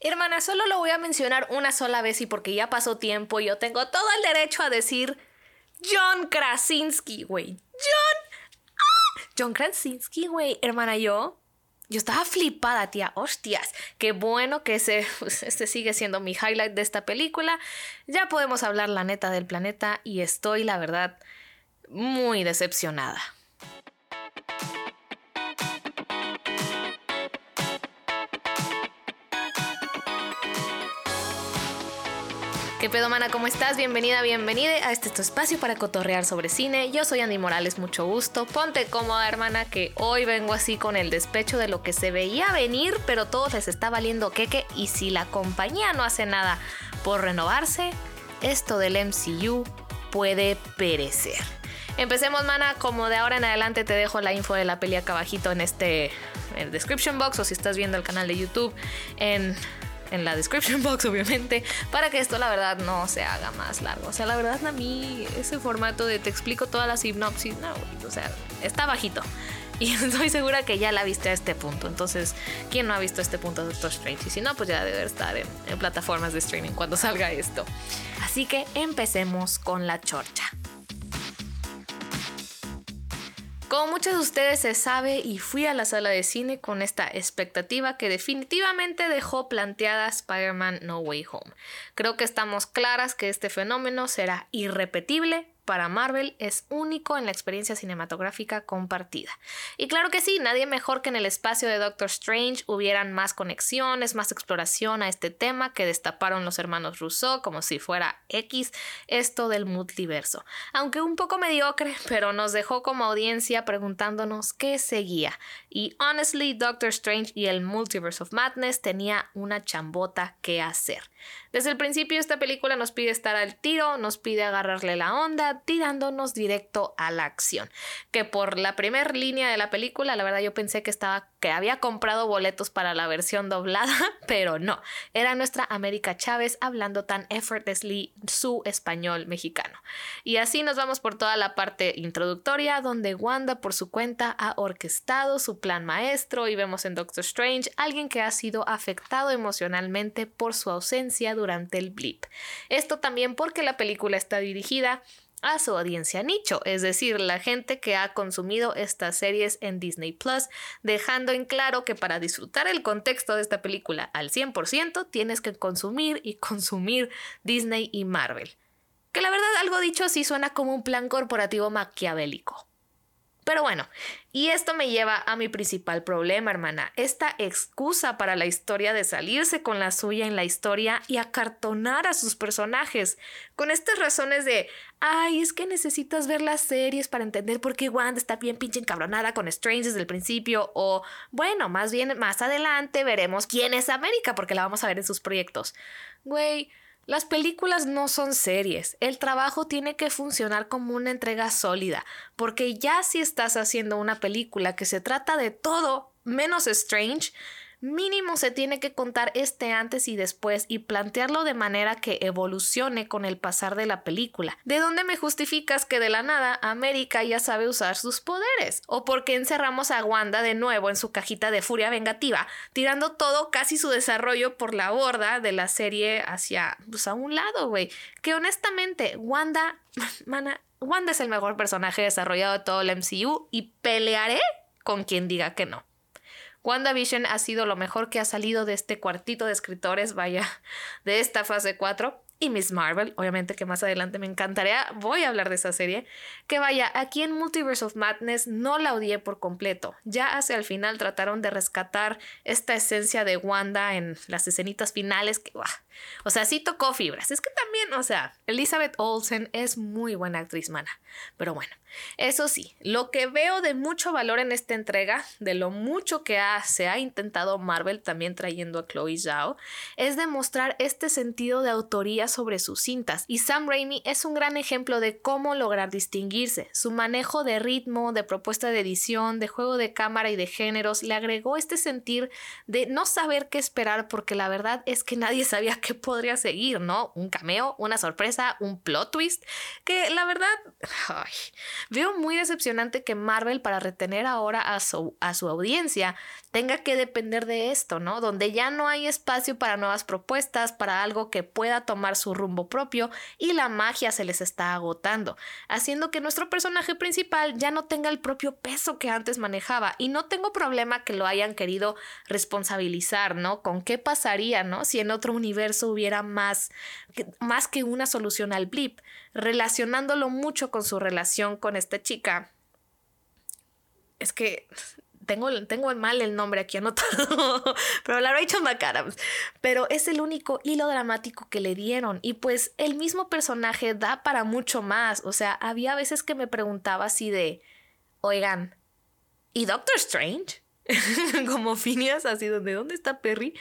Hermana, solo lo voy a mencionar una sola vez y porque ya pasó tiempo, yo tengo todo el derecho a decir John Krasinski, güey. John. ¡Ah! John Krasinski, güey. Hermana, yo. Yo estaba flipada, tía. Hostias. Qué bueno que ese, pues, este sigue siendo mi highlight de esta película. Ya podemos hablar la neta del planeta y estoy, la verdad, muy decepcionada. ¿Qué mana? ¿Cómo estás? Bienvenida, bienvenida a este tu espacio para cotorrear sobre cine. Yo soy Andy Morales, mucho gusto. Ponte cómoda, hermana, que hoy vengo así con el despecho de lo que se veía venir, pero todos les está valiendo queque. Y si la compañía no hace nada por renovarse, esto del MCU puede perecer. Empecemos, mana. Como de ahora en adelante te dejo la info de la peli acá abajito en este description box o si estás viendo el canal de YouTube en en la description box, obviamente, para que esto la verdad no se haga más largo. O sea, la verdad a mí ese formato de te explico toda la sinopsis, no, o sea, está bajito. Y estoy segura que ya la viste a este punto. Entonces, ¿quién no ha visto este punto de Doctor Strange? Y si no, pues ya debe estar en, en plataformas de streaming cuando salga esto. Así que empecemos con la chorcha. Como muchos de ustedes se sabe y fui a la sala de cine con esta expectativa que definitivamente dejó planteada Spider-Man No Way Home. Creo que estamos claras que este fenómeno será irrepetible para Marvel es único en la experiencia cinematográfica compartida. Y claro que sí, nadie mejor que en el espacio de Doctor Strange hubieran más conexiones, más exploración a este tema que destaparon los hermanos Rousseau como si fuera X esto del multiverso. Aunque un poco mediocre, pero nos dejó como audiencia preguntándonos qué seguía. Y honestly, Doctor Strange y el Multiverse of Madness tenía una chambota que hacer. Desde el principio esta película nos pide estar al tiro, nos pide agarrarle la onda, tirándonos directo a la acción. Que por la primera línea de la película, la verdad yo pensé que estaba que había comprado boletos para la versión doblada, pero no. Era nuestra América Chávez hablando tan effortlessly su español mexicano. Y así nos vamos por toda la parte introductoria donde Wanda por su cuenta ha orquestado su plan maestro y vemos en Doctor Strange alguien que ha sido afectado emocionalmente por su ausencia durante el blip. Esto también porque la película está dirigida a su audiencia nicho, es decir, la gente que ha consumido estas series en Disney Plus, dejando en claro que para disfrutar el contexto de esta película al 100% tienes que consumir y consumir Disney y Marvel. Que la verdad algo dicho así suena como un plan corporativo maquiavélico. Pero bueno, y esto me lleva a mi principal problema, hermana. Esta excusa para la historia de salirse con la suya en la historia y acartonar a sus personajes. Con estas razones de, ay, es que necesitas ver las series para entender por qué Wanda está bien pinche encabronada con Strange desde el principio. O, bueno, más bien más adelante veremos quién es América porque la vamos a ver en sus proyectos. Güey. Las películas no son series, el trabajo tiene que funcionar como una entrega sólida, porque ya si estás haciendo una película que se trata de todo menos Strange, mínimo se tiene que contar este antes y después y plantearlo de manera que evolucione con el pasar de la película. ¿De dónde me justificas que de la nada América ya sabe usar sus poderes? ¿O por qué encerramos a Wanda de nuevo en su cajita de furia vengativa, tirando todo casi su desarrollo por la borda de la serie hacia pues, a un lado, güey? Que honestamente, Wanda, mana, Wanda es el mejor personaje desarrollado de todo el MCU y pelearé con quien diga que no. WandaVision ha sido lo mejor que ha salido de este cuartito de escritores, vaya, de esta fase 4 y Miss Marvel, obviamente que más adelante me encantaría, voy a hablar de esa serie, que vaya, aquí en Multiverse of Madness no la odié por completo, ya hacia el final trataron de rescatar esta esencia de Wanda en las escenitas finales, que, o sea, sí tocó fibras, es que también, o sea, Elizabeth Olsen es muy buena actriz, mana, pero bueno, eso sí, lo que veo de mucho valor en esta entrega, de lo mucho que se ha intentado Marvel también trayendo a Chloe Zhao, es demostrar este sentido de autoría sobre sus cintas. Y Sam Raimi es un gran ejemplo de cómo lograr distinguirse. Su manejo de ritmo, de propuesta de edición, de juego de cámara y de géneros le agregó este sentir de no saber qué esperar porque la verdad es que nadie sabía qué podría seguir, ¿no? Un cameo, una sorpresa, un plot twist, que la verdad veo muy decepcionante que Marvel para retener ahora a su, a su audiencia tenga que depender de esto, ¿no? Donde ya no hay espacio para nuevas propuestas, para algo que pueda tomar su rumbo propio y la magia se les está agotando, haciendo que nuestro personaje principal ya no tenga el propio peso que antes manejaba y no tengo problema que lo hayan querido responsabilizar, ¿no? Con qué pasaría, ¿no? Si en otro universo hubiera más, más que una solución al blip, relacionándolo mucho con su relación con esta chica. Es que tengo, tengo mal el nombre aquí anotado, pero la Rachel McAdams. Pero es el único hilo dramático que le dieron. Y pues el mismo personaje da para mucho más. O sea, había veces que me preguntaba así de, oigan, ¿y Doctor Strange? Como Phineas, así donde, ¿dónde está Perry?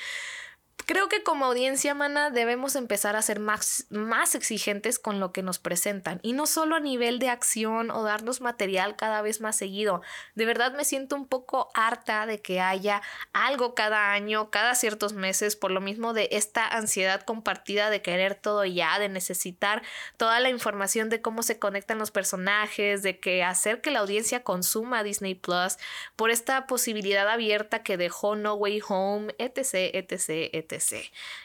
Creo que como audiencia, mana, debemos empezar a ser más, más exigentes con lo que nos presentan y no solo a nivel de acción o darnos material cada vez más seguido. De verdad me siento un poco harta de que haya algo cada año, cada ciertos meses, por lo mismo de esta ansiedad compartida de querer todo ya, de necesitar toda la información de cómo se conectan los personajes, de que hacer que la audiencia consuma Disney Plus, por esta posibilidad abierta que dejó No Way Home, etc, etc, etc.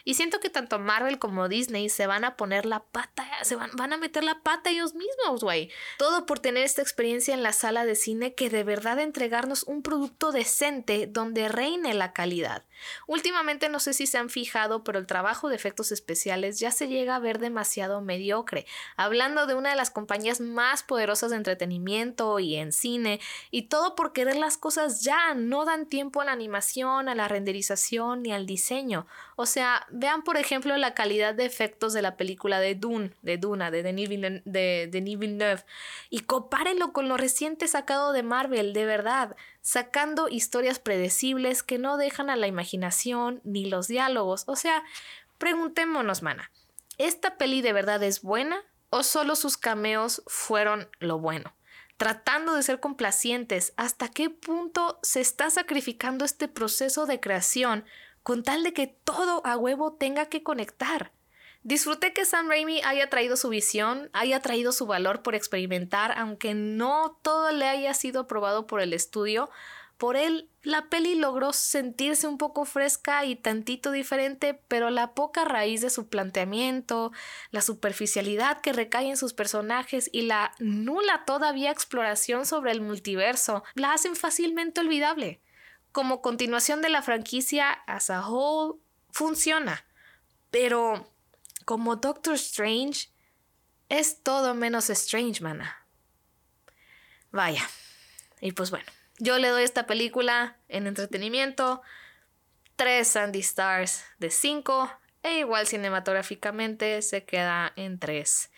Y siento que tanto Marvel como Disney se van a poner la pata, se van, van a meter la pata ellos mismos, güey. Todo por tener esta experiencia en la sala de cine que de verdad entregarnos un producto decente donde reine la calidad. Últimamente no sé si se han fijado, pero el trabajo de efectos especiales ya se llega a ver demasiado mediocre. Hablando de una de las compañías más poderosas de entretenimiento y en cine, y todo por querer las cosas ya, no dan tiempo a la animación, a la renderización ni al diseño. O sea, vean por ejemplo la calidad de efectos de la película de Dune, de Duna, de Denis Villeneuve, de Denis Villeneuve y compárenlo con lo reciente sacado de Marvel, de verdad, sacando historias predecibles que no dejan a la imaginación ni los diálogos. O sea, preguntémonos, mana, ¿esta peli de verdad es buena o solo sus cameos fueron lo bueno? tratando de ser complacientes, ¿hasta qué punto se está sacrificando este proceso de creación con tal de que todo a huevo tenga que conectar. Disfruté que Sam Raimi haya traído su visión, haya traído su valor por experimentar, aunque no todo le haya sido aprobado por el estudio. Por él, la peli logró sentirse un poco fresca y tantito diferente, pero la poca raíz de su planteamiento, la superficialidad que recae en sus personajes y la nula todavía exploración sobre el multiverso la hacen fácilmente olvidable como continuación de la franquicia as a whole funciona, pero como Doctor Strange es todo menos Strange, mana. Vaya. Y pues bueno, yo le doy esta película en entretenimiento 3 Sandy Stars de 5 e igual cinematográficamente se queda en 3.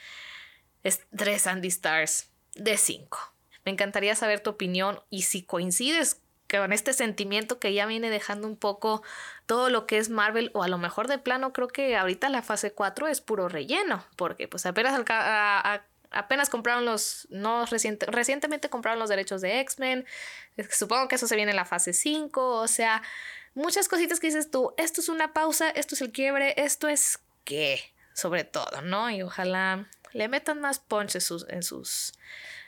Es 3 Sandy Stars de 5. Me encantaría saber tu opinión y si coincides con este sentimiento que ya viene dejando un poco todo lo que es Marvel o a lo mejor de plano creo que ahorita la fase 4 es puro relleno porque pues apenas apenas compraron los no recientemente compraron los derechos de X-Men supongo que eso se viene en la fase 5 o sea muchas cositas que dices tú esto es una pausa esto es el quiebre esto es qué sobre todo no y ojalá le metan más punch sus, en sus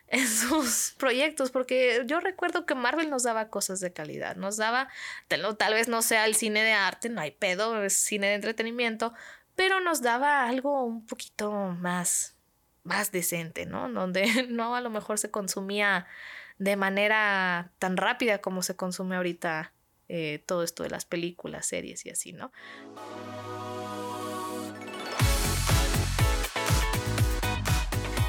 en sus proyectos, porque yo recuerdo que Marvel nos daba cosas de calidad, nos daba, tal vez no sea el cine de arte, no hay pedo, es cine de entretenimiento, pero nos daba algo un poquito más, más decente, ¿no? Donde no a lo mejor se consumía de manera tan rápida como se consume ahorita eh, todo esto de las películas, series y así, ¿no?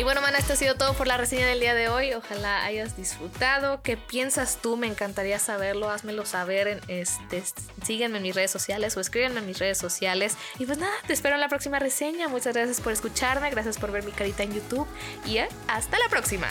Bueno, mana, esto ha sido todo por la reseña del día de hoy. Ojalá hayas disfrutado. ¿Qué piensas tú? Me encantaría saberlo. Házmelo saber. En este, sígueme en mis redes sociales o escríbenme en mis redes sociales. Y pues nada, te espero en la próxima reseña. Muchas gracias por escucharme. Gracias por ver mi carita en YouTube. Y eh, hasta la próxima.